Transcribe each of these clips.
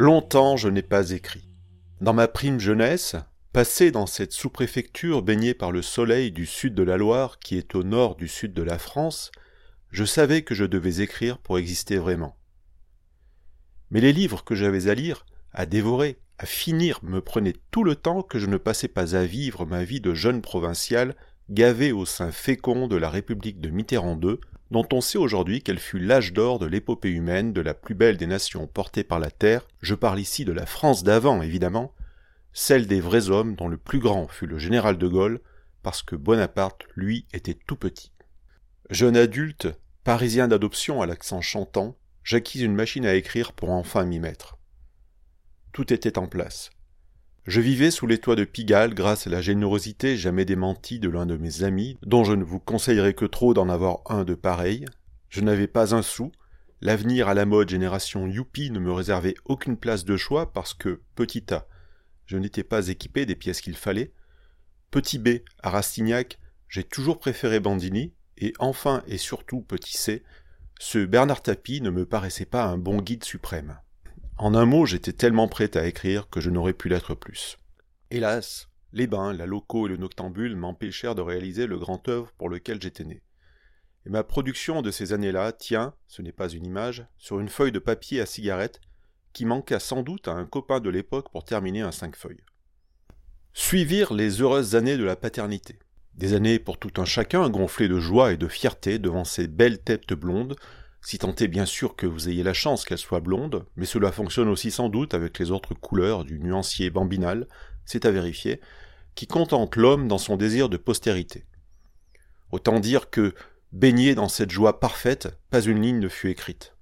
Longtemps je n'ai pas écrit. Dans ma prime jeunesse, passé dans cette sous-préfecture baignée par le soleil du sud de la Loire qui est au nord du sud de la France, je savais que je devais écrire pour exister vraiment. Mais les livres que j'avais à lire, à dévorer, à finir me prenaient tout le temps que je ne passais pas à vivre ma vie de jeune provincial gavé au sein fécond de la République de Mitterrand II, dont on sait aujourd'hui qu'elle fut l'âge d'or de l'épopée humaine de la plus belle des nations portées par la terre, je parle ici de la France d'avant évidemment, celle des vrais hommes dont le plus grand fut le général de Gaulle, parce que Bonaparte, lui, était tout petit. Jeune adulte, parisien d'adoption à l'accent chantant, j'acquis une machine à écrire pour enfin m'y mettre. Tout était en place. Je vivais sous les toits de Pigalle grâce à la générosité jamais démentie de l'un de mes amis, dont je ne vous conseillerais que trop d'en avoir un de pareil. Je n'avais pas un sou. L'avenir à la mode génération Youpi ne me réservait aucune place de choix parce que, petit A, je n'étais pas équipé des pièces qu'il fallait. Petit B, à Rastignac, j'ai toujours préféré Bandini, et enfin et surtout petit C, ce Bernard Tapie ne me paraissait pas un bon guide suprême. En un mot, j'étais tellement prêt à écrire que je n'aurais pu l'être plus. Hélas, les bains, la loco et le noctambule m'empêchèrent de réaliser le grand œuvre pour lequel j'étais né. Et ma production de ces années-là tient, ce n'est pas une image, sur une feuille de papier à cigarette qui manqua sans doute à un copain de l'époque pour terminer un cinq feuilles. Suivirent les heureuses années de la paternité. Des années pour tout un chacun gonflées de joie et de fierté devant ces belles têtes blondes, si tant est bien sûr que vous ayez la chance qu'elles soient blondes, mais cela fonctionne aussi sans doute avec les autres couleurs du nuancier bambinal, c'est à vérifier, qui contente l'homme dans son désir de postérité. Autant dire que, baigné dans cette joie parfaite, pas une ligne ne fut écrite.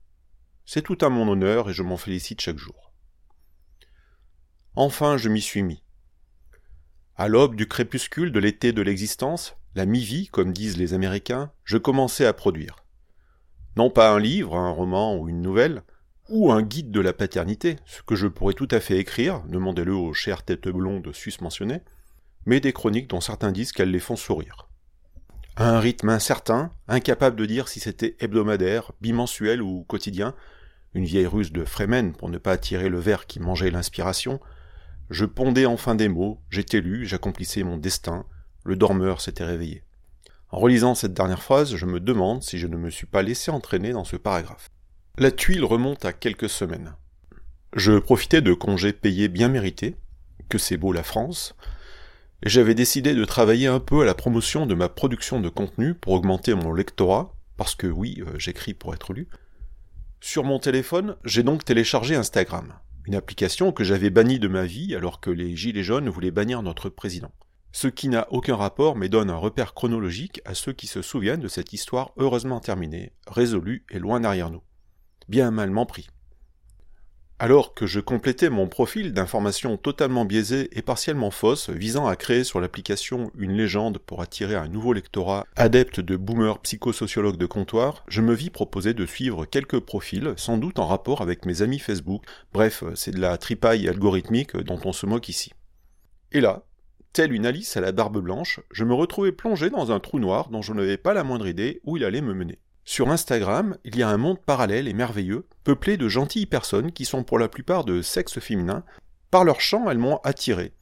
C'est tout à mon honneur et je m'en félicite chaque jour. Enfin je m'y suis mis. À l'aube du crépuscule de l'été de l'existence, la mi-vie, comme disent les Américains, je commençais à produire. Non pas un livre, un roman ou une nouvelle, ou un guide de la paternité, ce que je pourrais tout à fait écrire, demandez-le aux chères têtes blondes sus-mentionnées, mais des chroniques dont certains disent qu'elles les font sourire. À un rythme incertain, incapable de dire si c'était hebdomadaire, bimensuel ou quotidien, une vieille ruse de Fremen pour ne pas attirer le verre qui mangeait l'inspiration, je pondais enfin des mots, j'étais lu, j'accomplissais mon destin, le dormeur s'était réveillé. En relisant cette dernière phrase, je me demande si je ne me suis pas laissé entraîner dans ce paragraphe. La tuile remonte à quelques semaines. Je profitais de congés payés bien mérités, que c'est beau la France, et j'avais décidé de travailler un peu à la promotion de ma production de contenu pour augmenter mon lectorat, parce que oui, euh, j'écris pour être lu. Sur mon téléphone, j'ai donc téléchargé Instagram une application que j'avais bannie de ma vie alors que les Gilets jaunes voulaient bannir notre président. Ce qui n'a aucun rapport mais donne un repère chronologique à ceux qui se souviennent de cette histoire heureusement terminée, résolue et loin derrière nous. Bien malement pris. Alors que je complétais mon profil d'informations totalement biaisées et partiellement fausses visant à créer sur l'application une légende pour attirer un nouveau lectorat adepte de boomers psychosociologues de comptoir, je me vis proposer de suivre quelques profils, sans doute en rapport avec mes amis Facebook. Bref, c'est de la tripaille algorithmique dont on se moque ici. Et là, une Alice à la barbe blanche, je me retrouvais plongé dans un trou noir dont je n'avais pas la moindre idée où il allait me mener. Sur Instagram, il y a un monde parallèle et merveilleux, peuplé de gentilles personnes qui sont pour la plupart de sexe féminin. Par leur chant, elles m'ont attiré.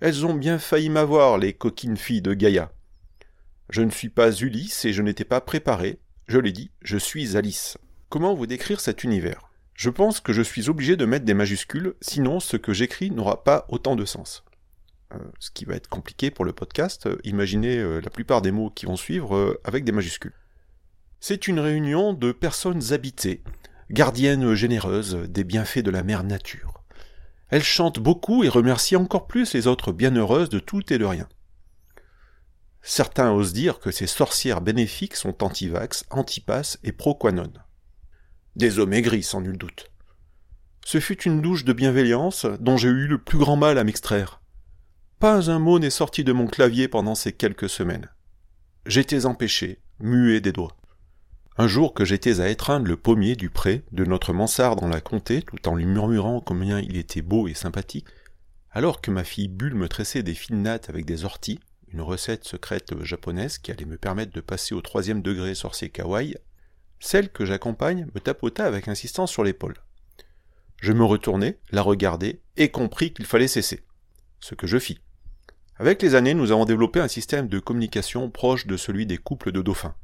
Elles ont bien failli m'avoir, les coquines filles de Gaïa. Je ne suis pas Ulysse et je n'étais pas préparé. Je l'ai dit, je suis Alice. Comment vous décrire cet univers? Je pense que je suis obligé de mettre des majuscules, sinon ce que j'écris n'aura pas autant de sens. Euh, ce qui va être compliqué pour le podcast, imaginez euh, la plupart des mots qui vont suivre euh, avec des majuscules. C'est une réunion de personnes habitées, gardiennes généreuses des bienfaits de la mère nature. Elles chantent beaucoup et remercient encore plus les autres bienheureuses de tout et de rien. Certains osent dire que ces sorcières bénéfiques sont anti-vax, anti-pass et pro-quanon. Des hommes aigris, sans nul doute. Ce fut une douche de bienveillance dont j'ai eu le plus grand mal à m'extraire. Pas un mot n'est sorti de mon clavier pendant ces quelques semaines. J'étais empêché, muet des doigts. Un jour que j'étais à étreindre le pommier du pré de notre mansarde dans la comté, tout en lui murmurant combien il était beau et sympathique, alors que ma fille Bulle me tressait des fines nattes avec des orties, une recette secrète japonaise qui allait me permettre de passer au troisième degré sorcier kawaii, celle que j'accompagne me tapota avec insistance sur l'épaule. Je me retournai, la regardai et compris qu'il fallait cesser. Ce que je fis. Avec les années, nous avons développé un système de communication proche de celui des couples de dauphins.